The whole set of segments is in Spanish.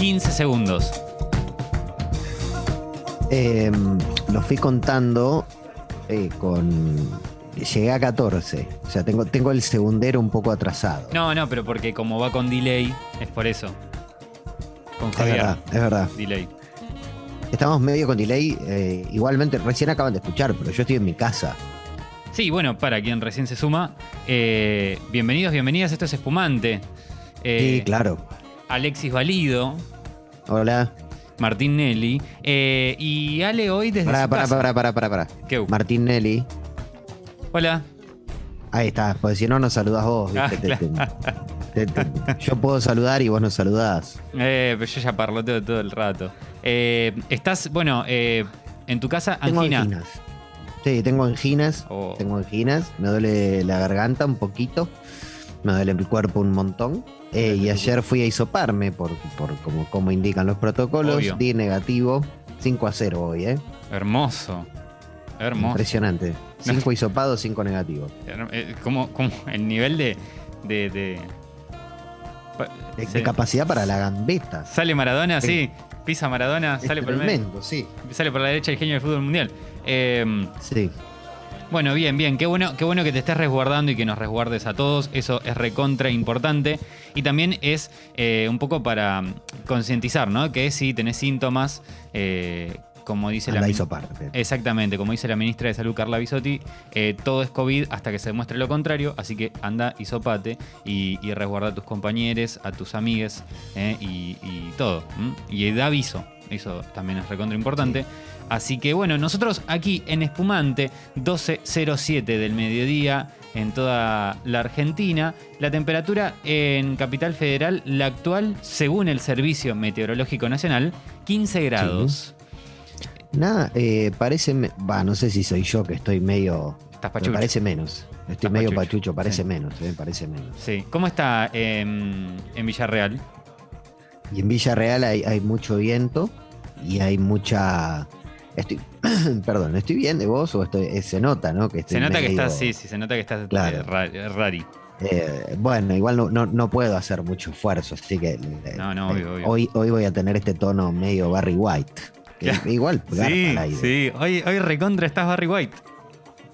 15 segundos. Eh, lo fui contando eh, con. Llegué a 14. O sea, tengo, tengo el segundero un poco atrasado. No, no, pero porque como va con delay, es por eso. Con es Javier. verdad, es verdad. Delay. Estamos medio con delay. eh, igualmente, recién acaban de escuchar, pero yo estoy en mi casa. Sí, bueno, para quien recién se suma, eh, bienvenidos, bienvenidas, esto es Espumante. Sí, claro. Alexis Valido, Hola. Martín Nelly, eh, y Ale hoy desde Pará, su pará, casa. pará, pará, pará, pará. ¿Qué? Martín Nelly. Hola. Ahí está, porque si no nos saludás vos. Ah, ¿viste? Te- te- te- te- yo puedo saludar y vos nos saludás. Eh, pero yo ya parloteo todo el rato. Eh, estás, bueno, eh, en tu casa, Tengo Angina. anginas. Sí, tengo anginas. Oh. Tengo anginas. Me duele la garganta un poquito. Me duele el cuerpo un montón. Eh, y ayer fui a hisoparme por, por como, como indican los protocolos. Obvio. Di negativo. 5 a 0 hoy, ¿eh? Hermoso. Hermoso. Impresionante. 5 hisopados, 5 negativos. Eh, como, como el nivel de. de, de- pa- De, se- de capacidad para la gambeta. Sale Maradona, sí. Sí. Pisa Maradona, Es sale por, el medio, sí. sale por la derecha el genio del fútbol mundial. Eh, Sí. Bueno, bien, bien. Qué bueno, qué bueno que te estés resguardando y que nos resguardes a todos. Eso es recontra importante. Y también es eh, un poco para mm, concientizar, ¿no? Que si tenés síntomas, eh, como dice la. Exactamente, como dice la ministra de Salud Carla Bisotti, eh, todo es COVID hasta que se demuestre lo contrario, así que anda y sopate y, y resguarda a tus compañeros, a tus amigues eh, y, y todo. ¿m? Y da aviso, eso también es recontra importante. Así que bueno, nosotros aquí en Espumante, 12.07 del mediodía en toda la Argentina, la temperatura en Capital Federal, la actual, según el Servicio Meteorológico Nacional, 15 grados. Nada, eh, parece. Va, no sé si soy yo que estoy medio. Estás Me pachucho. parece menos. Estoy Estás medio pachucho, pachucho, parece sí. menos, eh, parece menos. Sí. ¿Cómo está em, en Villarreal? Y en Villarreal hay, hay mucho viento y hay mucha. Estoy, perdón, ¿estoy bien de vos o estoy, eh, se nota, ¿no? Que estoy Se nota que estás, sí, sí, se nota que estás Claro. eh, ra- rari. Eh, bueno, igual no, no, no puedo hacer mucho esfuerzo, así que eh, No, no, obvio, eh, obvio. Hoy, hoy voy a tener este tono medio Barry White. que igual, garpa Sí, al aire. sí. Hoy, hoy recontra estás Barry White.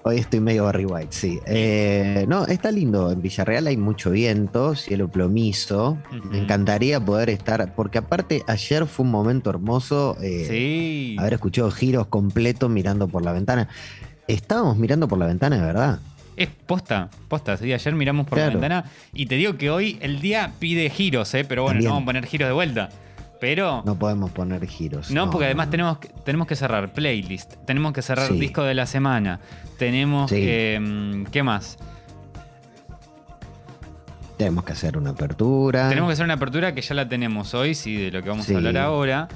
Hoy estoy medio Barry White, sí. Eh, no, está lindo. En Villarreal hay mucho viento, cielo plomizo. Me encantaría poder estar, porque aparte ayer fue un momento hermoso eh, Sí. haber escuchado giros completos mirando por la ventana. Estábamos mirando por la ventana, de verdad. Es posta, posta. Sí, ayer miramos por la ventana y te digo que hoy el día pide giros, ¿eh? Pero bueno, También. no vamos a poner giros de vuelta. Pero. No podemos poner giros. No, porque además no. tenemos, que- tenemos que cerrar playlist, tenemos que cerrar Sí. disco de la semana, tenemos Sí. que... ¿Qué más? Tenemos que hacer una apertura. Tenemos que hacer una apertura que ya la tenemos hoy, sí, de lo que vamos Sí. a hablar ahora.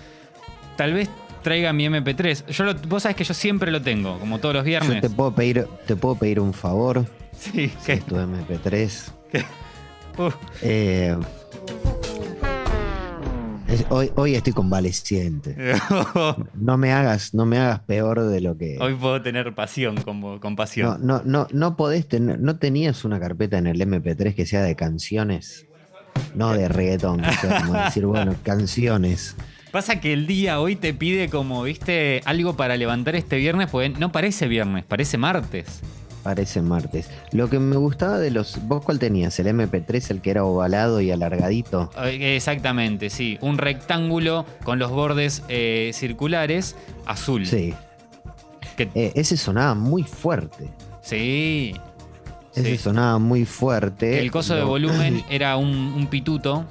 Tal vez traiga mi MP3. Yo lo- vos sabés que yo siempre lo tengo, como todos los Yo viernes. te puedo pedir, te puedo pedir un favor. Sí, Si que es tu MP3. Uf, Eh, es- hoy, hoy estoy convaleciente. No me hagas, no me hagas peor de lo que. Hoy puedo tener pasión, con, con No, pasión. no, no, no podés tener, no tenías una carpeta en el MP3 que sea de canciones, no de reggaetón, sea como decir, bueno, canciones. Pasa que el día hoy te pide como, viste, algo para levantar este viernes, porque no parece viernes, parece martes. Parece martes. Lo que me gustaba de los. ¿Vos cuál tenías? ¿El MP3, el que era ovalado y alargadito? Eh, Exactamente, sí. Un rectángulo con los bordes eh, circulares azul. Sí. Que- Eh, ese sonaba muy fuerte. sí. Ese sí. sonaba muy fuerte. El coso de volumen era un, un pituto,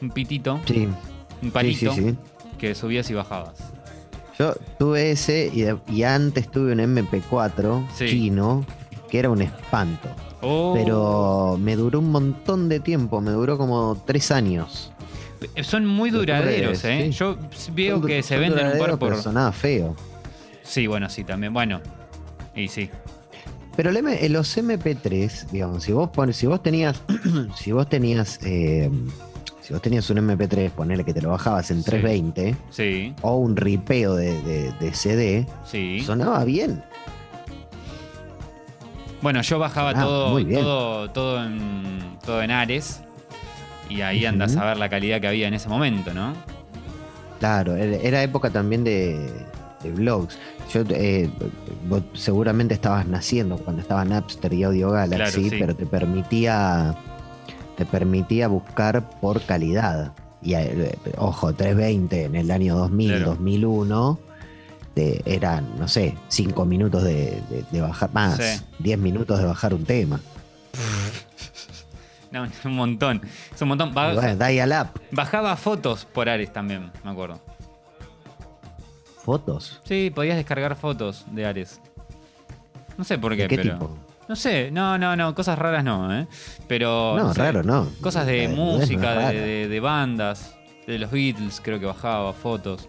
un pitito, Sí, un palito sí, sí. que subías y bajabas. Yo tuve ese y, de- y antes tuve un MP4 Sí. chino que era un espanto. Oh, Pero me duró un montón de tiempo, me duró como tres años. son muy duraderos, ¿eh? sí. Yo veo Son que se venden un par por. pero sonaba feo. Sí, bueno, sí, también. Bueno, y sí. Pero M- eh, los MP3, digamos, si vos pones, si vos tenías, si vos tenías, eh, si vos tenías un MP3, ponele que te lo bajabas en Sí. 320, Sí, o un ripeo de, de- de CD, sí. sonaba bien. Bueno, yo bajaba Ah, todo, todo, todo en todo en Ares. Y ahí Ujú. andás a ver la calidad que había en ese momento, ¿no? Claro, era época también de, de blogs. Yo, eh, vos seguramente estabas naciendo cuando estaba Napster y Audio Galaxy, Claro, sí. pero te permitía, te permitía buscar por calidad. Y eh, ojo, 320 en el año 2000, Claro. 2001, eran, no sé, 5 minutos de, de- de bajar, más, Sí. 10 minutos de bajar un tema. No, es un montón. Es un montón. Ba- Y bueno, dial up, Bajaba fotos por Ares también, me acuerdo. fotos. Sí, podías descargar fotos de Ares. No sé por qué, ¿De qué pero. tipo? No sé, no, no, no, cosas raras no, ¿eh? Pero. No, sé, raro no. Cosas de no música, de- de bandas, de los Beatles, creo que bajaba fotos.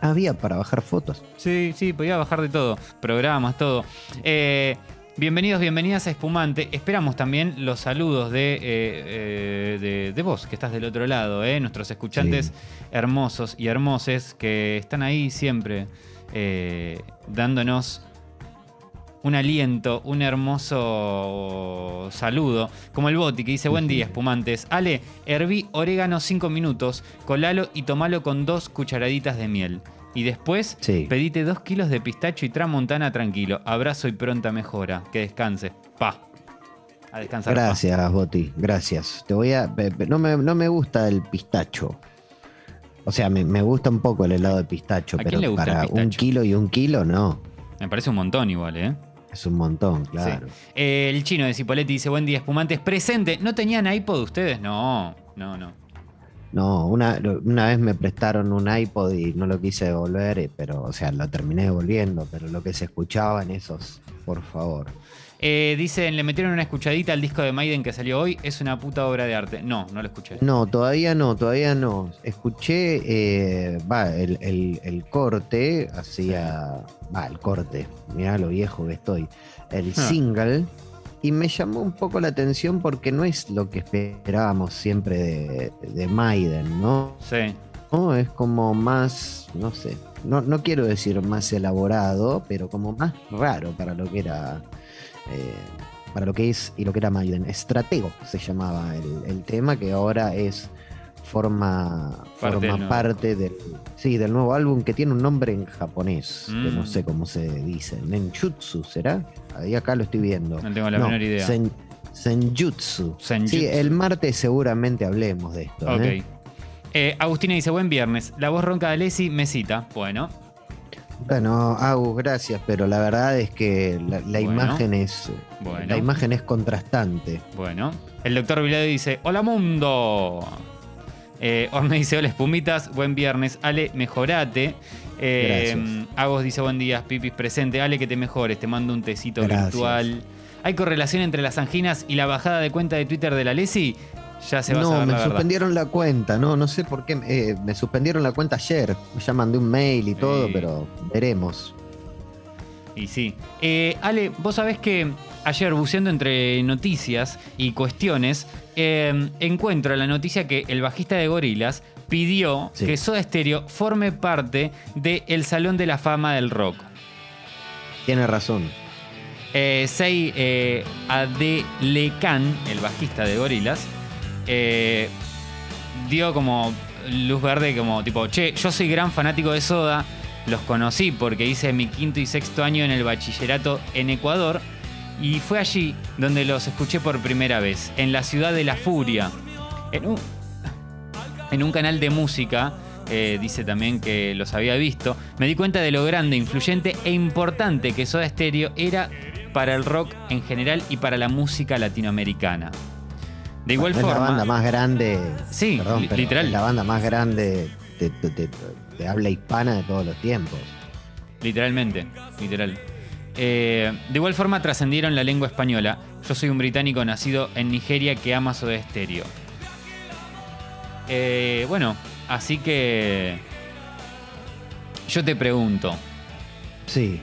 Había para bajar fotos. Sí, sí, podía bajar de todo. Programas, todo. Eh, bienvenidos, bienvenidas a Espumante. Esperamos también los saludos de, eh, eh, de, de vos, que estás del otro lado, nuestros escuchantes Sí. hermosos y hermoses que están ahí siempre dándonos un aliento, un hermoso saludo, como el Boti que dice, buen día, espumantes. Ale, herví orégano 5 minutos, colalo y tomalo con dos cucharaditas de miel. Y después Sí. pedite 2 kilos de pistacho y tramontana tranquilo. Abrazo y pronta mejora. Que descanse. Pa. A descansar. pa. Gracias, Boti, gracias. Te voy a. No me, no me gusta el pistacho. O sea, me, me gusta un poco el helado de pistacho, ¿A quién pero le gusta el para un kilo y un kilo, no. Me parece un montón igual, ¿eh? Es un montón, claro. Sí. Eh, el chino de Cipoletti dice, buen día, espumantes. Presente. ¿No tenían iPod ustedes? No, no, no. No, una, una vez me prestaron un iPod y no lo quise devolver, eh, pero, o sea, lo terminé devolviendo, pero lo que se escuchaba en esos, por favor. Eh, dicen, le metieron una escuchadita al disco de Maiden que salió hoy. Es una puta obra de arte. No, no lo escuché. No, todavía no, todavía no. Escuché, eh, va, el, el- el corte, hacía, va, el corte, mirá lo viejo que estoy, el Ah. single, y me llamó un poco la atención porque no es lo que esperábamos siempre de, de Maiden, ¿no? Sí. ¿no? Es como más, no sé, no, no quiero decir más elaborado, pero como más raro para lo que era, eh, para lo que es y lo que era Maiden. Estratego se llamaba el, el tema, que ahora es forma Parte forma del nuevo. parte del, sí, del nuevo álbum que tiene un nombre en japonés, que no Mm. sé cómo se dice. Nenjutsu, ¿será? Ahí acá lo estoy viendo. No tengo la menor idea. Sen- Senjutsu. Senjutsu. Sí, el martes seguramente hablemos de esto. Ok. ¿eh? Eh, Agustina dice, buen viernes. La voz ronca de Lesi me cita. Bueno, Bueno, Agus, gracias, pero la verdad es que la, la Bueno. imagen es Bueno. la imagen es contrastante. bueno. El doctor Vilado dice, hola mundo. Eh, Orne dice, hola espumitas, buen viernes. Ale, mejorate. Eh. Agos dice, buen día, Pipis presente. Ale, que te mejores, te mando un tecito Gracias. virtual. ¿Hay correlación entre las anginas y la bajada de cuenta de Twitter de la Lesi? Ya se va a No, saber me la verdad. suspendieron la cuenta, no, no sé por qué, eh, me suspendieron la cuenta ayer. Ya mandé un mail y todo, pero veremos. Y sí. Eh, Ale, vos sabés que ayer buceando entre noticias y cuestiones, eh, encuentro la noticia que el bajista de Gorilas pidió Sí. que Soda Stereo forme parte del Salón de la Fama del Rock. Tiene razón. Sei Adelecan, el bajista de Gorilas, eh, dio como luz verde, como tipo, che, yo soy gran fanático de Soda, los conocí porque hice mi quinto y sexto año en el bachillerato en Ecuador y fue allí donde los escuché por primera vez, en la ciudad de la furia, en un, en un canal de música. eh, dice también que los había visto. Me di cuenta de lo grande, influyente e importante que Soda Stereo era para el rock en general y para la música latinoamericana. De igual es forma. la banda más grande. Sí, perdón, literal. es la banda más grande de, de- de- de habla hispana de todos los tiempos. Literalmente, literal. Eh, de igual forma trascendieron la lengua española. Yo soy un británico nacido en Nigeria que ama Soda Stereo. Eh, bueno, así que yo te pregunto, Sí.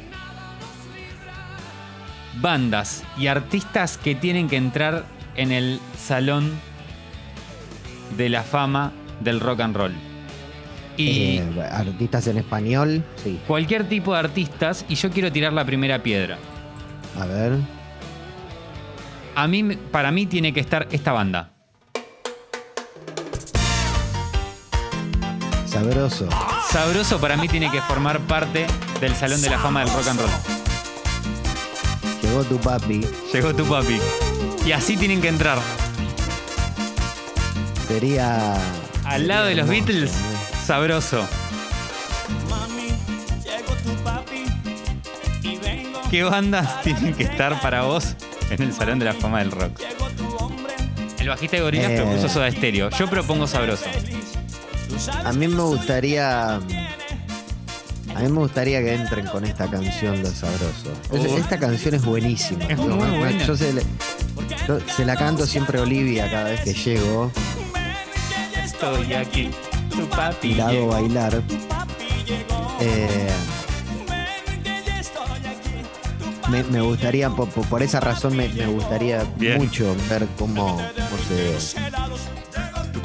bandas y artistas que tienen que entrar en el salón de la fama del rock and roll. Y Eh, artistas en español, sí. cualquier tipo de artistas, y yo quiero tirar la primera piedra. A ver. A mí, para mí tiene que estar esta banda. Sabroso. Sabroso para mí tiene que formar parte del Salón de la Fama del Rock and Roll. Llegó tu papi. Llegó tu papi. Y así tienen que entrar. Sería. Al lado de los hermoso, Beatles, ¿no? sabroso. ¿Qué bandas tienen que estar para vos en el Salón de la Fama del Rock? El bajista de Gorillaz Eh. propuso Soda Stereo. Yo propongo Sabroso. A mí me gustaría. A mí me gustaría que entren con esta canción Los Sabrosos. Es- Oh. Esta canción es buenísima. Es Yo- muy yo buena. se, le- yo se la canto siempre a Olivia cada vez que llego Estoy aquí, tu papi. y la hago bailar. Eh, me, me gustaría, por, por- esa razón, me, me gustaría Bien. mucho ver cómo, cómo se,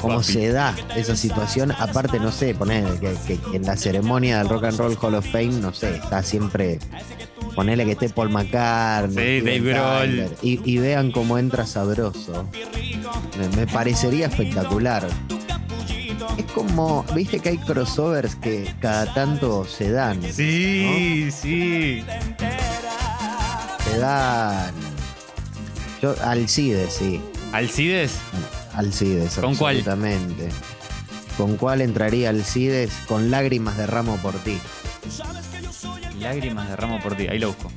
cómo papi. se da esa situación. Aparte, no sé, poner que, que en la ceremonia del Rock and Roll Hall of Fame, no sé, está siempre. Ponele que esté Paul McCartney. Sí, Dave Grohl. Y, y vean cómo entra sabroso. Me, me parecería espectacular. Es como, viste que hay crossovers que cada tanto se dan. Sí, sí. Se dan. Yo, Alcides, sí. Alcides, Alcides, ¿Con cuál? absolutamente. ¿Con cuál entraría Alcides? Con lágrimas de ramo por ti. Lágrimas de ramo por ti. Ahí lo busco.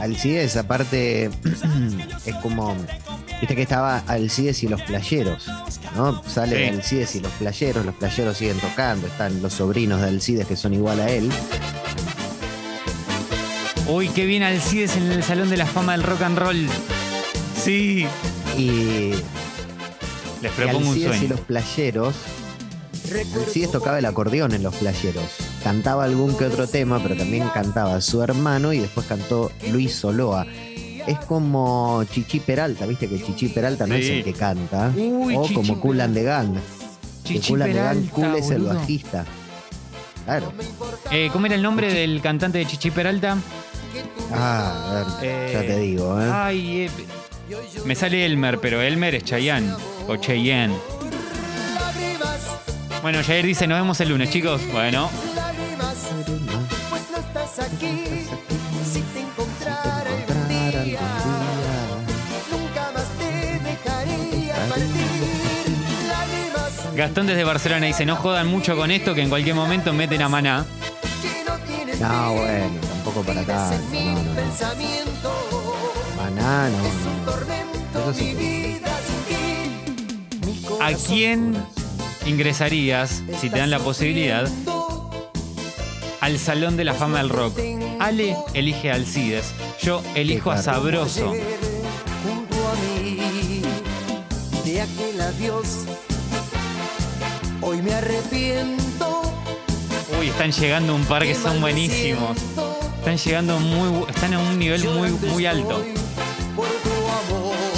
Alcides, aparte, es como. Viste que estaba Alcides y los playeros, ¿no? Sale Sí. Alcides y los playeros, los playeros siguen tocando, están los sobrinos de Alcides que son igual a él. Uy, qué bien Alcides en el Salón de la Fama del Rock and Roll. Sí. Y, Les y propongo un Alcides y los playeros. Alcides tocaba el acordeón en los playeros. Cantaba algún que otro tema, pero también cantaba su hermano y después cantó Luis Soloa. Es como Chichi Peralta, viste que Chichi Peralta no es el que canta. Uy, o Chichi como Cool and the Gang. Chichi Cool and the Gang, Cool es el bajista. Claro. Eh, ¿Cómo era el nombre del cantante de Chichi Peralta? Ah, a ver, Eh, ya te digo, ¿eh? Ay, eh, me sale Elmer, pero Elmer es Chayanne o Cheyenne. Bueno, Jair dice, nos vemos el lunes, chicos. Bueno, aquí. Si te encontrara algún día, nunca más te dejaría partir. Lágrimas Gastón desde Barcelona dice, no jodan mucho con esto que en cualquier momento meten a Maná. no bueno, tampoco para acá. No, no, no. Maná, no, Eso sí que- ¿A quién ingresarías, si te dan la posibilidad, al Salón de la Fama del Rock? Ale elige a Alcides. Yo elijo a. Sabroso. ayer junto a mí de aquel adiós. Hoy me arrepiento. Uy, están llegando un par que son buenísimos. Están llegando muy, están a un nivel muy, muy alto.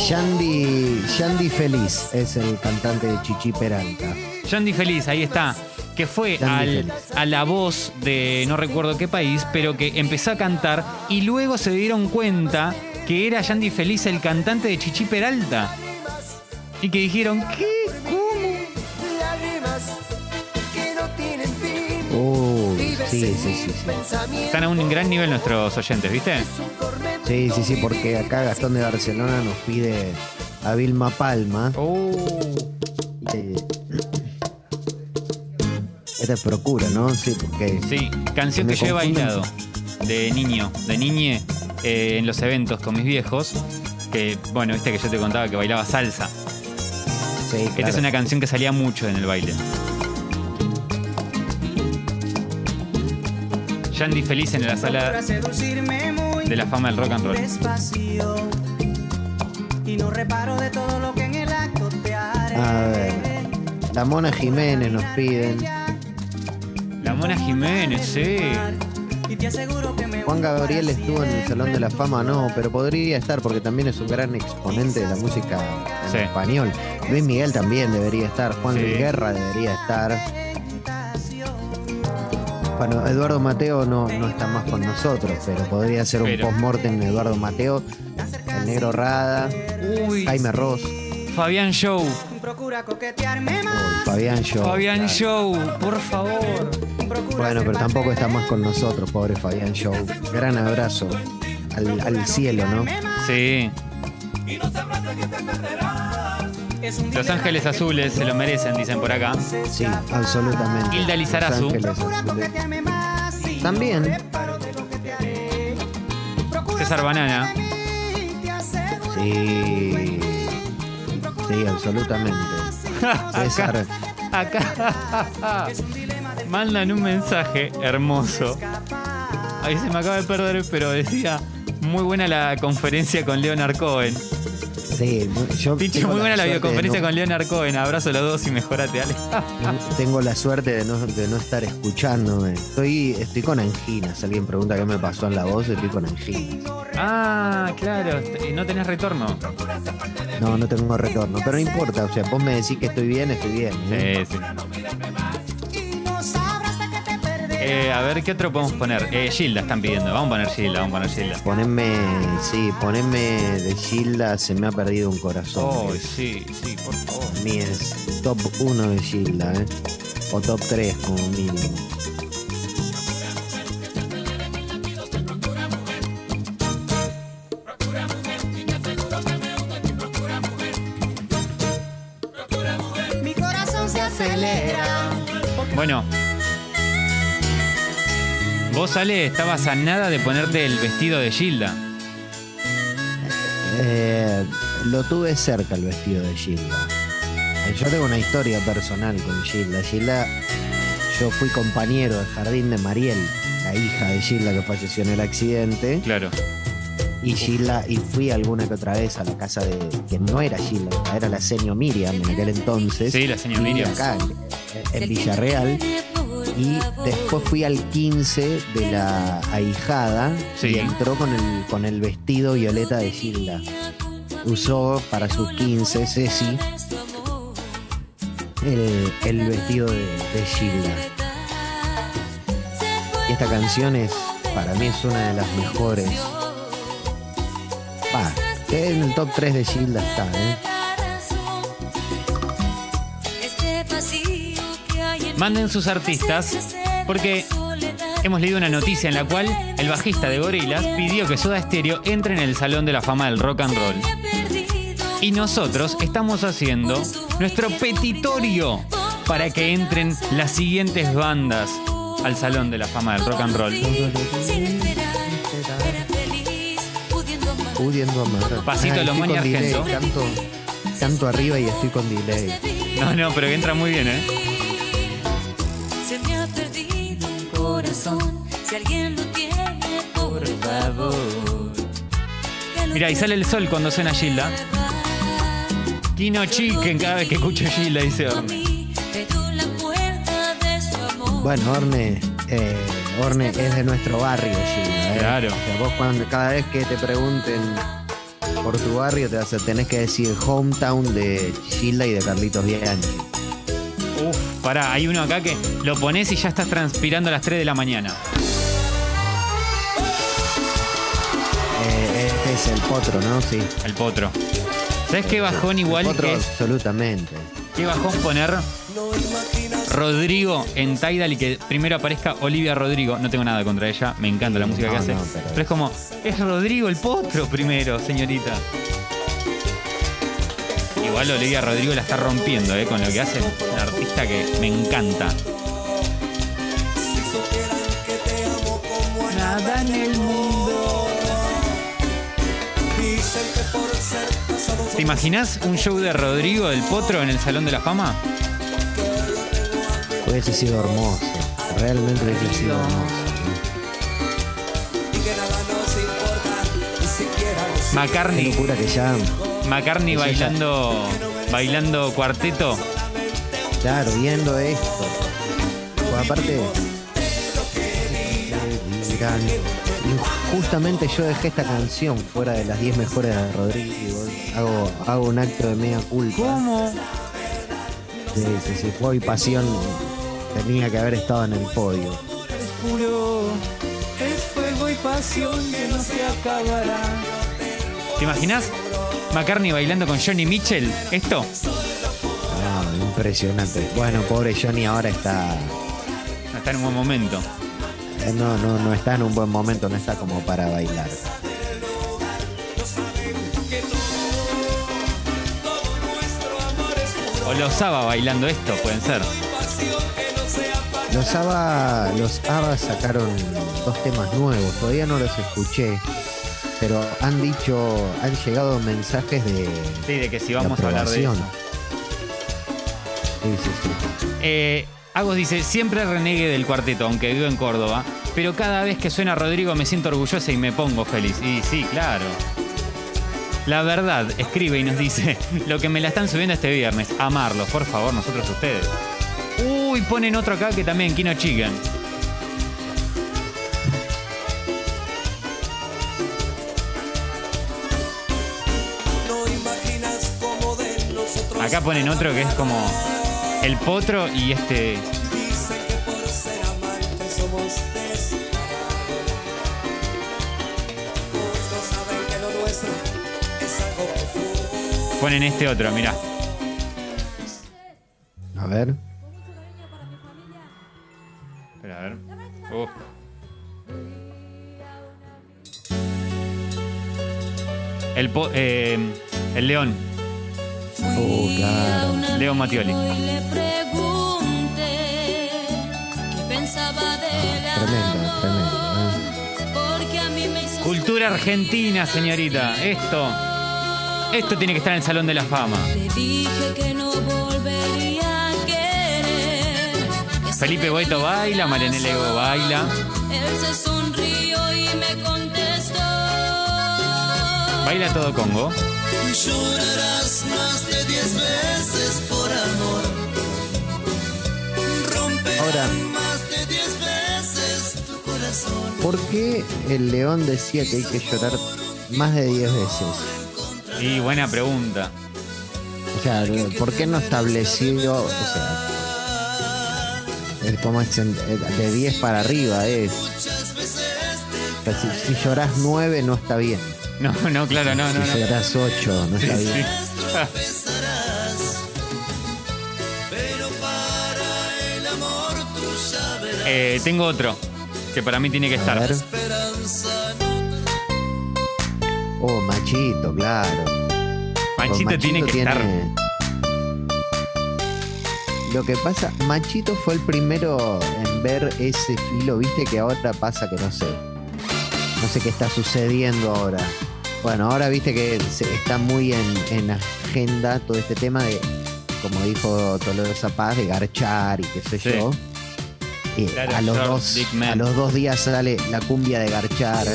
Yandy, Yandy Feliz es el cantante de Chichi Peralta. Yandy Feliz, ahí está. Que fue al- a la voz de no recuerdo qué país, pero que empezó a cantar y luego se dieron cuenta que era Yandy Feliz el cantante de Chichi Peralta. Y que dijeron, ¿qué? ¿Cómo? Vives sí, sí, sí, sí. Están a un gran nivel nuestros oyentes, ¿viste? Sí, sí, sí, porque acá Gastón de Barcelona nos pide a Vilma Palma. Oh. Es Procura, ¿no? Sí, porque. Sí, canción que yo he bailado de niño, de niñe, eh, en los eventos con mis viejos. Que, bueno, viste que yo te contaba que bailaba salsa. Sí, Esta claro. es una canción que salía mucho en el baile. Yandy feliz en la sala de la fama del rock and roll. despacio y no reparo de todo lo que en el acto te haré. A ver. La Mona Jiménez nos piden. La Mona Jiménez, sí. Juan Gabriel estuvo en el Salón de la Fama, no, pero podría estar porque también es un gran exponente de la música en Sí. español. Luis Miguel también debería estar, Juan Sí. Luis Guerra debería estar. Bueno, Eduardo Mateo no, no está más con nosotros, pero podría ser un post-mortem de Eduardo Mateo, el negro Rada, Uy, Jaime Ross. Fabián Show. procura coquetearme más. Fabián Show. Fabián claro. Show, por favor. Bueno, pero tampoco está más con nosotros, pobre Fabián Show. Gran abrazo al, al cielo, ¿no? Sí, Es un Los Ángeles que Azules se lo merecen, dicen por acá. Sí, absolutamente. Hilda Lizarazu. También. César Banana. Sí. Sí, absolutamente. César. Acá mandan un mensaje hermoso. Ahí se me acaba de perder, pero decía muy buena la conferencia con Leonard Cohen. Sí, yo muy buena la videoconferencia no- con Leonard Cohen. Abrazo a los dos y mejorate, Ale. Tengo la suerte de no, de no estar escuchándome. Estoy, estoy con anginas. Alguien pregunta qué me pasó en la voz, estoy con anginas. ah, claro. y No tenés retorno. No, no tengo retorno, pero no importa. O sea, vos me decís que estoy bien, estoy bien. ¿eh? Sí, sí. Eh, a ver, ¿qué otro podemos poner? Eh, Gilda están pidiendo. Vamos a poner Gilda, vamos a poner Gilda. Poneme, sí, poneme de Gilda, se me ha perdido un corazón. Oh, Es- sí, sí, por favor. Mí es top 1 de Gilda, ¿eh? O top 3 como mínimo. Mi corazón se acelera. Bueno. Vos, Ale, estabas a nada de ponerte el vestido de Gilda. Eh, lo tuve cerca el vestido de Gilda. Eh, Yo tengo una historia personal con Gilda. Gilda, yo fui compañero de jardín de Mariel, la hija de Gilda que falleció en el accidente. Claro. Y Gilda, y fui alguna que otra vez a la casa de, que no era Gilda, era la señor Miriam en aquel entonces. Sí, la señor Miriam. Acá, en, en Villarreal. Y después fui al 15 de la ahijada Sí. y entró con el, con el vestido violeta de Gilda. Usó para sus 15, Ceci, el, el vestido de, de Gilda. Y esta canción es, para mí es una de las mejores. Va, en el top 3 de Gilda está, ¿eh? Manden sus artistas, porque hemos leído una noticia en la cual el bajista de Gorillaz pidió que Soda Stereo entre en el Salón de la Fama del Rock and Roll. Y nosotros estamos haciendo nuestro petitorio para que entren las siguientes bandas al Salón de la Fama del Rock and Roll. Pudiendo amar. Pasito Lomón y Argento. Canto, canto arriba y estoy con delay. No, no, pero que entra muy bien, ¿eh? Alguien lo tiene, por favor. que lo Mira, y sale el sol cuando suena Gilda. Kino Chicken cada vez que escucho Gilda, dice Orne. Bueno, Orne, eh, Orne es de nuestro barrio, Gilda. ¿eh? Claro. O sea, vos cuando, cada vez que te pregunten por tu barrio, te vas a, tenés que decir hometown de Gilda y de Carlitos Bianchi. Uf, pará, hay uno acá que lo pones y ya estás transpirando a las 3 de la mañana. Es el potro, ¿no? Sí. El potro. ¿Sabes qué bajón igual El potro, que es? absolutamente. ¿Qué bajón poner Rodrigo en Tidal y que primero aparezca Olivia Rodrigo? No tengo nada contra ella, me encanta la música que hace. no, pero... pero- es como, es Rodrigo el potro primero, señorita. Igual Olivia Rodrigo la está rompiendo, ¿eh? Con lo que hace. Una artista que me encanta. Nada en el mundo. ¿Te imaginas un show de Rodrigo del Potro en el Salón de la Fama? Hubiese sido hermoso. Realmente hubiese sido hermoso. Qué McCartney, locura que ya, McCartney ya- bailando, bailando cuarteto. claro, viendo esto. Pues aparte. Justamente yo dejé esta canción fuera de las 10 mejores de Rodrigo. Hago, hago un acto de mea culpa. ¿Cómo? Sí, sí, sí. Y pasión. Tenía que haber estado en el podio. Puro es fuego y pasión que no se acabará. ¿Te imaginas? McCartney bailando con Johnny Mitchell. ¿Esto? Impresionante. Bueno, pobre Johnny ahora está. Está en un buen momento. Eh, No, no, no está en un buen momento, no está como para bailar. O lo Saba bailando esto, pueden ser. Los ABBA, los ABBA sacaron dos temas nuevos, todavía no los escuché, pero han dicho, han llegado mensajes de, Sí, de que si vamos a hablar de eso. Sí, sí, sí. Eh, Agos dice, siempre renegue del cuarteto, aunque vivo en Córdoba, pero cada vez que suena Rodrigo me siento orgullosa y me pongo feliz. Y sí, claro. La verdad, escribe y nos dice, lo que me la están subiendo este viernes, amarlos, por favor, nosotros ustedes. Uy, ponen otro acá que también, Kino Chicken. Acá ponen otro que es como el potro y este... dicen que por ser amantes somos. Todos saben que lo nuestro es algo profundo. Ponen este otro, mirá. A ver. Espera, a ver. Uf. El, po- eh, el león. Oh, claro. Leo Mattioli. Y le pregunté qué pensaba del Tremendo, amor, tremendo. Porque a mí me hizo Cultura argentina, señorita. Esto. Esto tiene que estar en el Salón de la Fama. Le dije que no volvería a querer. que Felipe Boeto baila, Marianela Ego baila. Él se sonrió y me contestó. Baila todo Congo. Llorarás más de diez veces por amor. Romperás Ahora. más de diez veces tu corazón. ¿Por qué el león decía que hay que llorar más de 10 veces? Y buena pregunta. O sea, ¿por qué no estableció, o sea, es como es en- de 10 para arriba es? O sea, si, si llorás 9 no está bien. No, no, claro, no, no, Si no. llorás 8 no está sí. bien. Pero para el amor tú sabes Eh, tengo otro que para mí tiene que A estar. ver. Oh, machito, claro. Manchito Pues tiene que estar. Lo que pasa, Machito fue el primero en ver ese filo, viste que ahora pasa que no sé. No sé qué está sucediendo ahora. Bueno, ahora viste que se- está muy en, en agenda todo este tema de, como dijo Toledo Zapaz, de garchar y qué sé Sí. yo. Claro, a, los dos, a los dos días sale la cumbia de Garchar,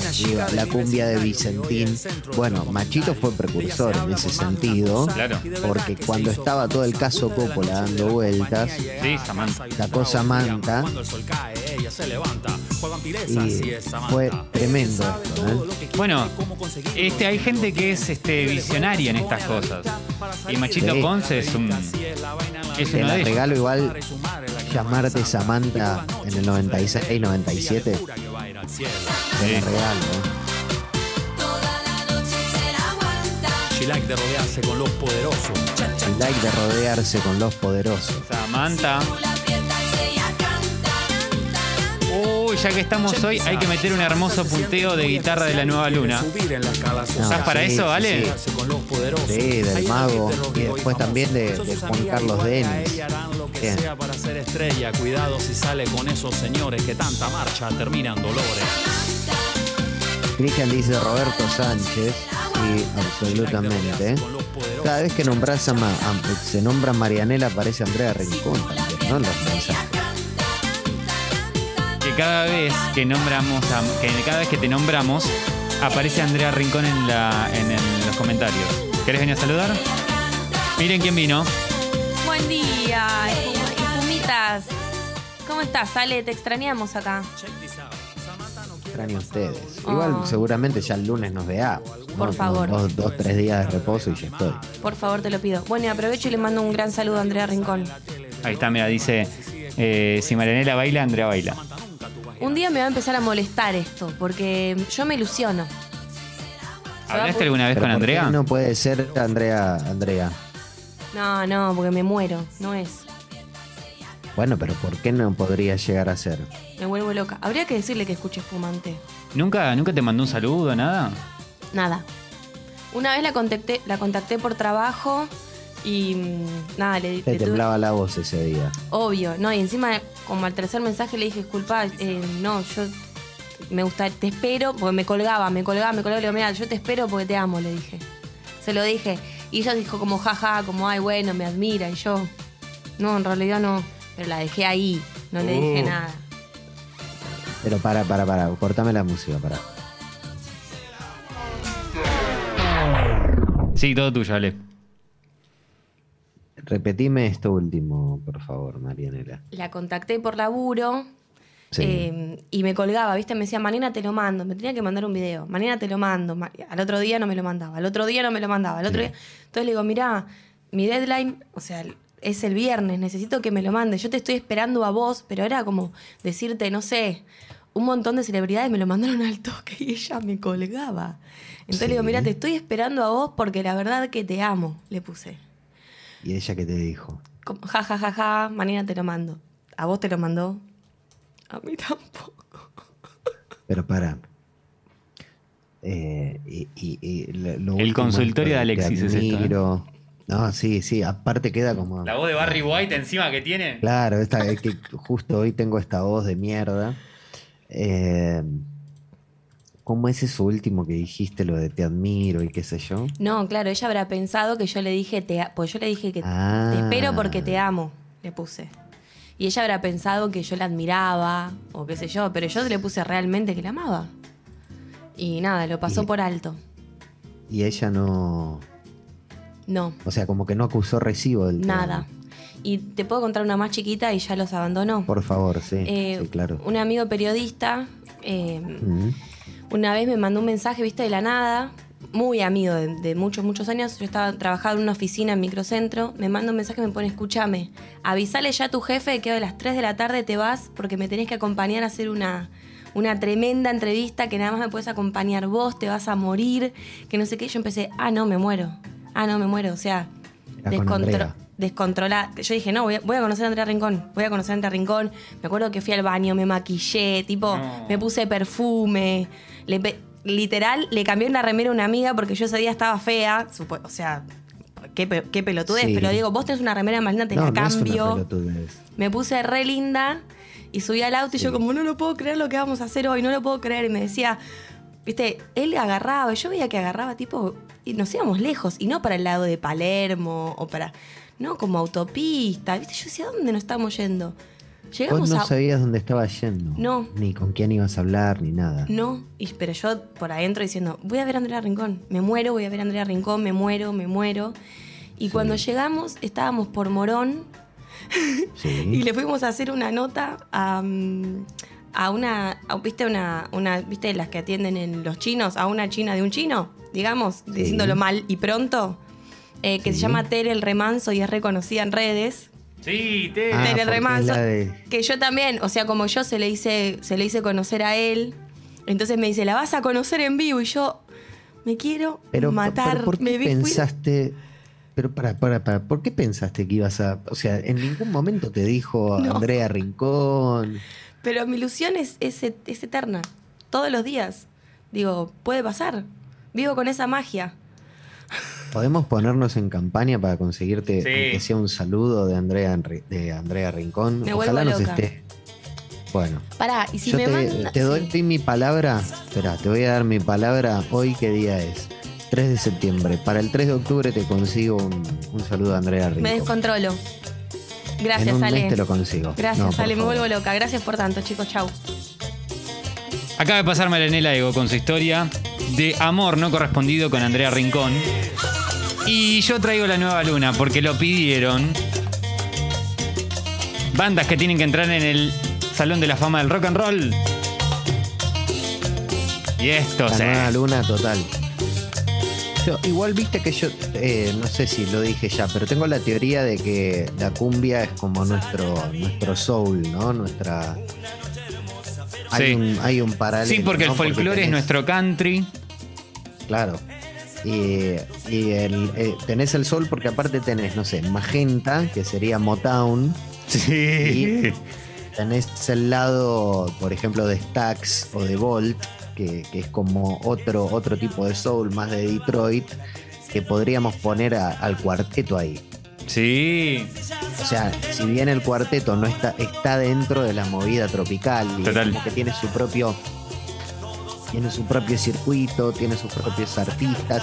la cumbia de Vicentín. Bueno, Machito fue precursor en ese sentido. Claro. Porque cuando estaba todo el caso Coppola dando vueltas, Sí, sacó Samantha Cuando el sol cae, ella se levanta. Juegan pireza, y fue tremendo esto. ¿eh? Bueno, este, hay gente que es este, visionaria en estas cosas. Y Machito Sí. Ponce es un. Es Te uno la de ellos. regalo igual llamarte Samantha en el 96, 97. Te la Sí. regalo. ¿eh? Toda la noche se la aguanta. She like de rodearse con los poderosos. El like de rodearse con los poderosos. Samantha. Ya que estamos hoy, hay que meter un hermoso punteo de guitarra de la nueva luna. Social. ¿Estás para sí, eso, sí, Ale? sí. Poderosos. Sí, del mago. Y después también de, de Juan Carlos Denis. Bien. sea para ser estrella. Cuidado si sale con esos señores que tanta marcha terminan dolores. Cristian dice Roberto Sánchez. Sí, absolutamente. Cada vez que nombras a, Ma- a- se nombra Marianela aparece Andrea Rincón también, ¿no? En los mensajes. Que cada vez que nombramos, a- que cada vez que te nombramos, aparece Andrea Rincón en, la, en, el- los comentarios. ¿Querés venir a saludar? Miren quién vino. Buen día, Pumitas. ¿Cómo estás, Ale? Te extrañamos acá. Extraño a ustedes. Igual Oh. seguramente ya el lunes nos veamos. ¿no? Por favor. Dos, dos, tres días de reposo y ya estoy. Por favor, te lo pido. Bueno, y aprovecho y le mando un gran saludo a Andrea Rincón. Ahí está, mira, dice, eh, si Marianela baila, Andrea baila. Un día me va a empezar a molestar esto, porque yo me ilusiono. ¿Hablaste alguna vez con ¿por qué Andrea? No puede ser Andrea, Andrea. No, no, porque me muero. No es. Bueno, pero ¿por qué no podría llegar a ser? Me vuelvo loca. Habría que decirle que escuche espumante. ¿Nunca, ¿Nunca te mandó un saludo, nada? Nada. Una vez la contacté, la contacté por trabajo y mm, nada, le, Te le tuve- temblaba la voz ese día. Obvio, no, y encima como al tercer mensaje le dije, disculpa, eh, no, yo me gusta, te espero, porque me colgaba, me colgaba, me colgaba, le digo, mira, yo te espero porque te amo, le dije. Se lo dije. Y ella dijo como jaja, como ay, bueno, me admira. Y yo, no, en realidad no. Pero la dejé ahí, no le dije Uh. nada. Pero para, para, para, cortame la música, para. Sí, todo tuyo, Ale. Repetime esto último, por favor, Marianela. La contacté por laburo Sí. eh, y me colgaba, ¿viste? Me decía, mañana te lo mando. Me tenía que mandar un video. Mañana te lo mando. Ma- Al otro día no me lo mandaba. Al otro día no me lo mandaba. Al otro Sí. día. Entonces le digo, mira, mi deadline, o sea, es el viernes. Necesito que me lo mandes. Yo te estoy esperando a vos, pero era como decirte, no sé, un montón de celebridades me lo mandaron al toque y ella me colgaba. Entonces le digo, mira, te estoy esperando a vos porque la verdad que te amo, le puse. ¿Y ella qué te dijo? Como, ja, ja, ja, ja, mañana te lo mando. ¿A vos te lo mandó? A mí tampoco. Pero para. Eh, y, y- y lo- lo El consultorio de Alexis es esto, ¿eh? No, sí, sí. Aparte queda como. La voz de Barry White encima que tiene. Claro, esta, es que justo hoy tengo esta voz de mierda. Eh, ¿Cómo es eso último que dijiste, lo de te admiro y qué sé yo? No, claro, ella habrá pensado que yo le dije, te, pues yo le dije que Ah. te espero porque te amo, le puse. Y ella habrá pensado que yo la admiraba o qué sé yo, pero yo le puse realmente que la amaba. Y nada, lo pasó Y- por alto. Y ella no. No, O sea, como que no acusó recibo del nada. Y te puedo contar una más chiquita y ya los abandonó. Por favor, sí. Eh, sí, claro. Un amigo periodista eh, Mm, Una vez me mandó un mensaje, viste, de la nada, muy amigo de, de muchos, muchos años. Yo estaba trabajando en una oficina en microcentro. Me manda un mensaje y me pone: Escúchame, avisale ya a tu jefe que hoy a las 3 de la tarde te vas porque me tenés que acompañar a hacer una, una tremenda entrevista que nada más me puedes acompañar vos, te vas a morir, que no sé qué. Yo empecé: Ah, no, me muero. Ah, no, me muero. O sea, Andrea. descontrolada. Yo dije, no, voy a, voy a conocer a Andrea Rincón. Voy a conocer a Andrea Rincón. Me acuerdo que fui al baño, me maquillé, tipo, No. me puse perfume. Le literal, le cambié una remera a una amiga porque yo ese día estaba fea. o sea, qué, pe- qué pelotudez. Sí. Pero digo, vos tenés una remera más linda, te no, la no cambio. me puse re linda y subí al auto y yo como, no lo puedo creer lo que vamos a hacer hoy, no lo puedo creer. Y me decía, viste, él agarraba, yo veía que agarraba tipo, y nos íbamos lejos, y no para el lado de Palermo o para, no, como autopista, viste, yo decía, ¿dónde nos estamos yendo? Vos Llegamos no a... sabías dónde estabas yendo. No. Ni con quién ibas a hablar, ni nada. No, y, pero yo por adentro diciendo, voy a ver a Andrea Rincón, me muero, voy a ver a Andrea Rincón, me muero, me muero. Y cuando llegamos, estábamos por Morón, Sí. Y le fuimos a hacer una nota a, mm, a una, a- ¿viste una, una, viste las que atienden en los chinos? A una china de un chino, digamos, diciéndolo mal y pronto, eh, que se llama Tere el Remanso y es reconocida en redes. Sí, te. Ah, Tere la de- Que yo también, o sea, como yo se le hice, se le hice conocer a él, entonces me dice, la vas a conocer en vivo y yo me quiero Pero, matar. pero ¿por qué me vi- fui- pensaste... Pero para, para, para, ¿por qué pensaste que ibas a...? O sea, en ningún momento te dijo No. Andrea Rincón. Pero mi ilusión es, es, es eterna. Todos los días. Digo, puede pasar. Vivo con esa magia. ¿Podemos ponernos en campaña para conseguirte Sí. que sea un saludo de Andrea, de Andrea Rincón? Me Ojalá nos loca. esté. Bueno, Pará, y si yo me te, manda. te doy sí. mi palabra. Espera, te voy a dar mi palabra. Hoy, ¿qué día es? 3 de septiembre. Para el 3 de octubre te consigo un, un saludo a Andrea Rincón. Me descontrolo. en Gracias, un Ale. mes te lo consigo. Gracias, No, Ale. Me vuelvo loca. Gracias por tanto, chicos. Chau. Acaba de pasar Maranela Ego con su historia de amor no correspondido con Andrea Rincón. Y yo traigo la nueva luna porque lo pidieron. Bandas que tienen que entrar en el Salón de la Fama del Rock and Roll. Y esto, La nueva luna total. Yo, igual viste que yo, eh, no sé si lo dije ya, pero tengo la teoría de que la cumbia es como nuestro, nuestro soul, ¿no? Nuestra. Hay, Sí. un, hay un paralelo. Sí, porque ¿no? el folclore es tenés- nuestro country. Claro. Y, y el, eh, tenés el sol porque aparte tenés, no sé, magenta, que sería Motown. Sí. Tenés el lado, por ejemplo, de Stax o de Volt, que, que es como otro, otro tipo de soul, más de Detroit, que podríamos poner a- al cuarteto ahí. Sí. O sea, si bien el cuarteto no está, está dentro de la movida tropical, y es Total. como que tiene su propio. Tiene su propio circuito, tiene sus propios artistas.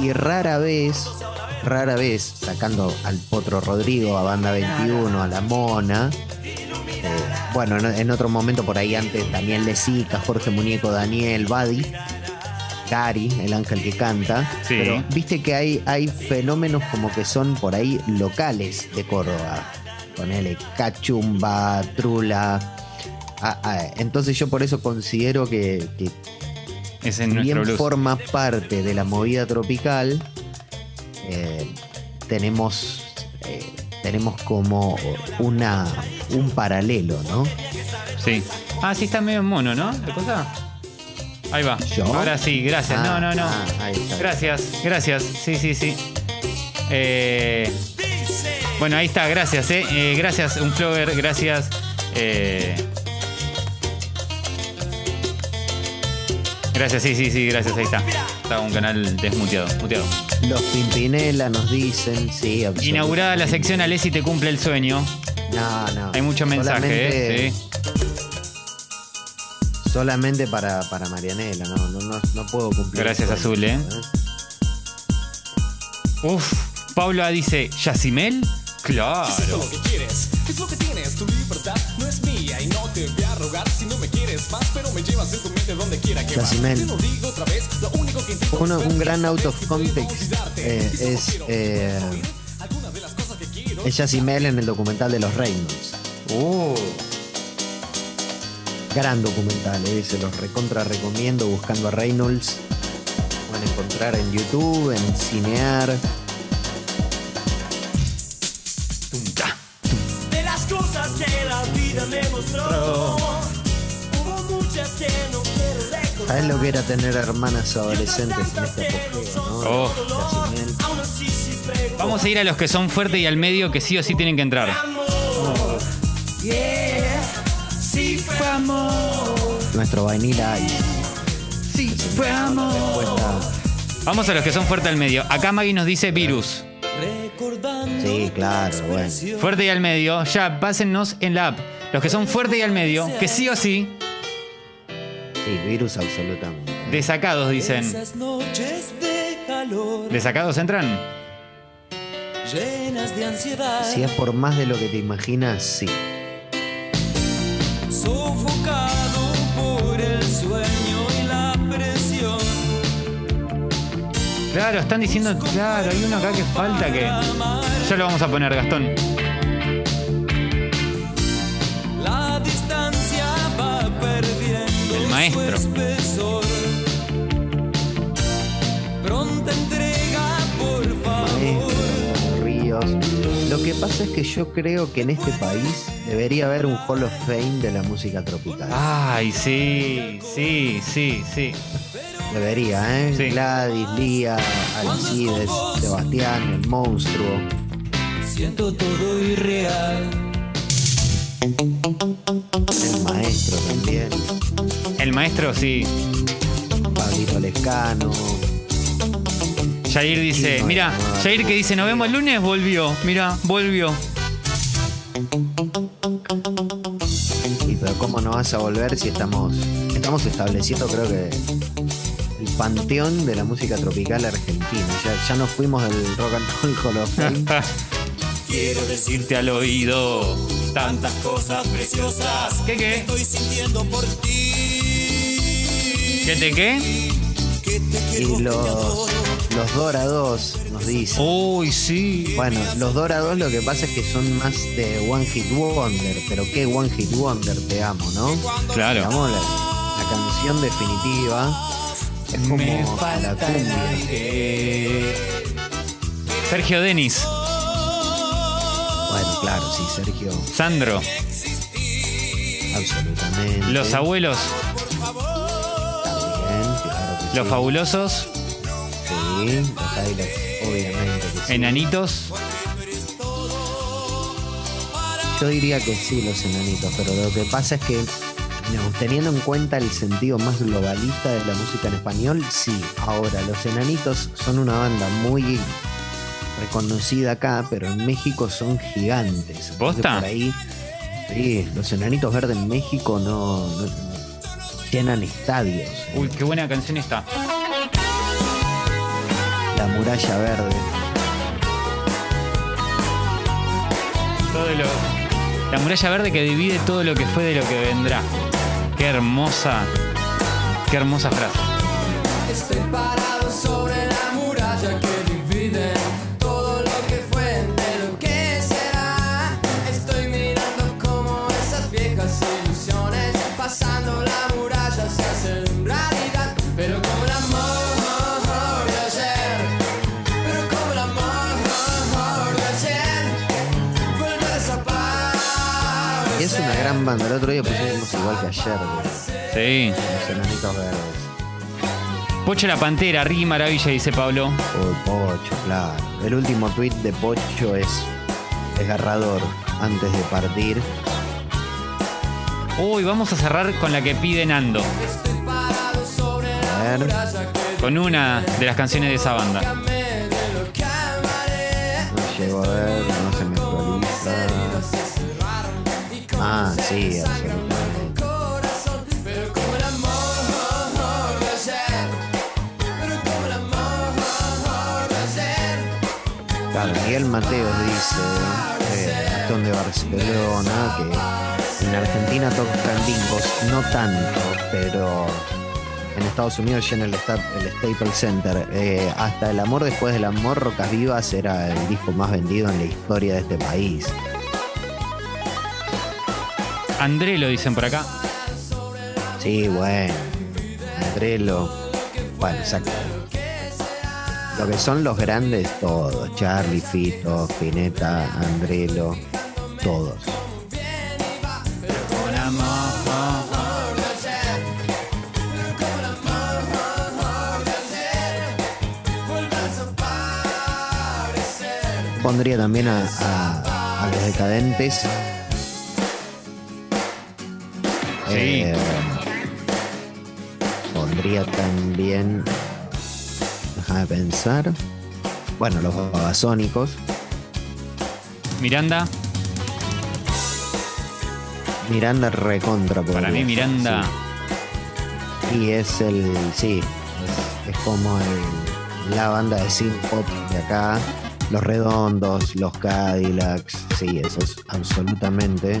Y rara vez, rara vez, sacando al Potro Rodrigo, a Banda 21, a La Mona. eh, bueno, en, en otro momento por ahí antes Daniel Lezica, Jorge Muñeco, Daniel, Badi, Gary, el ángel que canta. Sí. Pero viste que hay, hay fenómenos como que son por ahí locales de Córdoba. Ponele Cachumba, Trula. Ah, ah, entonces yo por eso considero que, que Es en si nuestro bien blues. forma parte de la movida tropical, eh, tenemos, eh, tenemos como una, un paralelo, ¿no? Sí. Ah, sí, está medio mono, ¿no? ¿La cosa? Ahí va. ¿Yo? Ahora sí, gracias. Ah, no, no, no. ah, ahí está. Gracias, gracias. Sí, sí, sí. Eh, bueno, ahí está, gracias, eh. Eh, gracias, un flower, gracias. Eh, gracias, sí, sí, sí, gracias, ahí está. Está un canal desmuteado, muteado. Los Pimpinela nos dicen, sí. Inaugurada la sección Alessi te cumple el sueño. No, no. Hay mucho mensaje, Solamente- ¿eh? Sí. Solamente para, para Marianela, no, no, no, no puedo cumplir. Gracias, sueño, Azul, ¿eh? Uf, Pablo A dice, ¿Yacimel? Claro. lo que quieres, es lo que tienes, tu libertad no es mía y no te voy a rogar si no me quieres más, pero me llevas en tu mente donde quiera que vas. Yacimel. Te lo digo otra vez, lo único que intento Uno- es un gran out of context eh, es eh, es Yacimel en el documental de los Reynolds. Uh, Gran documental, eh, se los recontra recomiendo buscando a Reynolds. Pueden encontrar en YouTube, en Cinear. Vida me mostró, hubo muchas que no quiero recordar. ¿Sabes lo que era tener hermanas adolescentes en este apogeo, no? Oh. Vamos a ir a los que son fuertes y al medio que sí o sí tienen que entrar. amor, yeah, si fue amor. Nuestro Vanilla Ice. Sí, fue amor. Respuesta- Vamos a los que son fuertes al medio. Acá Maggie nos dice virus. Sí, claro, bueno. Fuerte y al medio. Ya, pásennos en la app. Los que son fuertes y al medio, que sí o sí, Sí, virus absolutamente. desacados dicen. ¿Desacados entran? llenas de ansiedad, Si es por más de lo que te imaginas, sí. sofocado por el sueño y la presión. Claro, están diciendo, claro, hay uno acá que falta que. Ya lo vamos a poner, Gastón. Pronta entrega, por favor. Ríos. Lo que pasa es que yo creo que en este país debería haber un Hall of Fame de la música tropical. Ay, sí, sí, sí, sí. Debería, ¿eh? Sí. Gladys, Lía, Alcides, Sebastián, el monstruo. Siento todo irreal. El maestro también. El maestro, sí. Pablito Lescano. Jair dice, mira, Jair que dice, nos vemos el lunes, volvió. Mira, volvió. Y pero cómo no vas a volver si estamos estamos estableciendo creo que el panteón de la música tropical argentina. Ya, ya nos fuimos del Rock and Roll Hall of Fame. Quiero decirte al oído tantas Cosas preciosas ¿Qué qué? estoy sintiendo por ti. ¿Qué te qué? Que te quiero, Y te los, los Dorados nos dicen. Uy, sí. Bueno, los Dorados lo que pasa es que son más de One Hit Wonder, pero qué One Hit Wonder te amo, ¿no? Te Claro. amo la, la canción definitiva. Es como Me la falta cumbia. Sergio Denis, Bueno, claro, sí, Sergio, Sandro, absolutamente. los abuelos, bien, claro que los sí. fabulosos, Sí, los Cadillacs, obviamente que sí. Enanitos. Yo diría que sí, los enanitos, pero lo que pasa es que, no, teniendo en cuenta el sentido más globalista de la música en español, sí. Ahora, los enanitos son una banda muy reconocida acá, pero en México son gigantes. ¿Posta? Por ahí, sí, los enanitos verdes en México no, no- no llenan estadios. Uy, qué buena canción está. La muralla verde. Todo lo. La muralla verde que divide todo lo que fue de lo que vendrá. Qué hermosa. Qué hermosa frase. Estoy parado sobre la muralla banda. El otro día pusimos igual que ayer, Sí. los enanitos verdes. Pocho la pantera, Ricky Maravilla, dice Pablo. Uy, Pocho, claro. El último tweet de Pocho es desgarrador. Antes de partir, Uy, vamos a cerrar con la que pide Nando. A ver. Con una de las canciones de esa banda. No llego a ver, de ayer. Claro, Miguel Mateos dice, eh, Gastón de Barcelona, que en Argentina tocan bingos, no tanto, pero en Estados Unidos llena el, el Staples Center. Eh, hasta El Amor Después del Amor, Rocas Vivas era el disco más vendido en la historia de este país. André lo dicen por acá. Sí, bueno. Andrelo. Bueno, exacto. Lo que son los grandes, todos. Charlie, Fito, Spinetta, Andrelo, todos. Pondría también a- a los decadentes. Sí. Eh, pondría también. Déjame pensar. Bueno, los babasónicos. Miranda. Miranda recontra. Para mí Miranda. sí. Y es el. Sí, es, es como el- la banda de synth pop de acá. Los redondos, los Cadillacs. Sí, eso es absolutamente.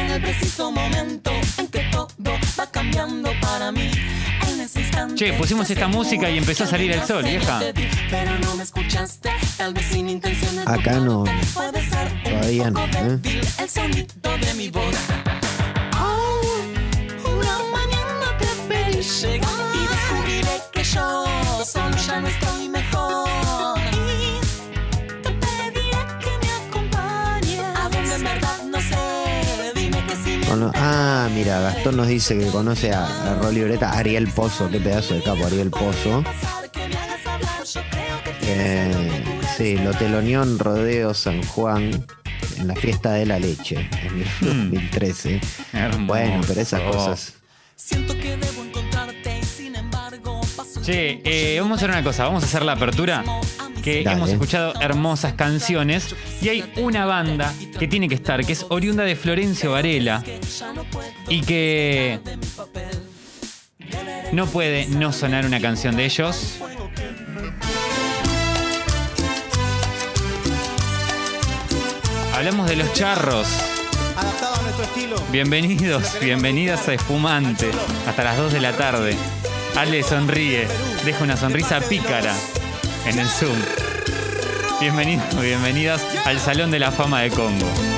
En el preciso momento en que todo va cambiando para mí. En ese instante Che, pusimos esta música y empezó a salir el sol, vieja. te di, Pero no me escuchaste, tal vez sin intención de Acá no. Todavía no, ¿eh? débil el sonido de mi voz. Ah, mira, Gastón nos dice que conoce a, a Rolly Breta, Ariel Pozo, qué pedazo de capo Ariel Pozo. Eh, sí, lo teloneó en Rodeo San Juan en la fiesta de la leche en el 2013. Hermoso. Bueno, pero esas cosas. siento que debo encontrarte sin embargo Che, eh, vamos a hacer una cosa, vamos a hacer la apertura. Que Dale. hemos escuchado hermosas canciones y hay una banda que tiene que estar, que es oriunda de Florencio Varela y que no puede no sonar una canción de ellos. Hablamos de los charros. Adaptado a nuestro estilo. Bienvenidos, bienvenidas a Espumante. Hasta las 2 de la tarde. Ale sonríe, deja una sonrisa pícara en el Zoom. Bienvenidos, bienvenidas al Salón de la Fama de Congo.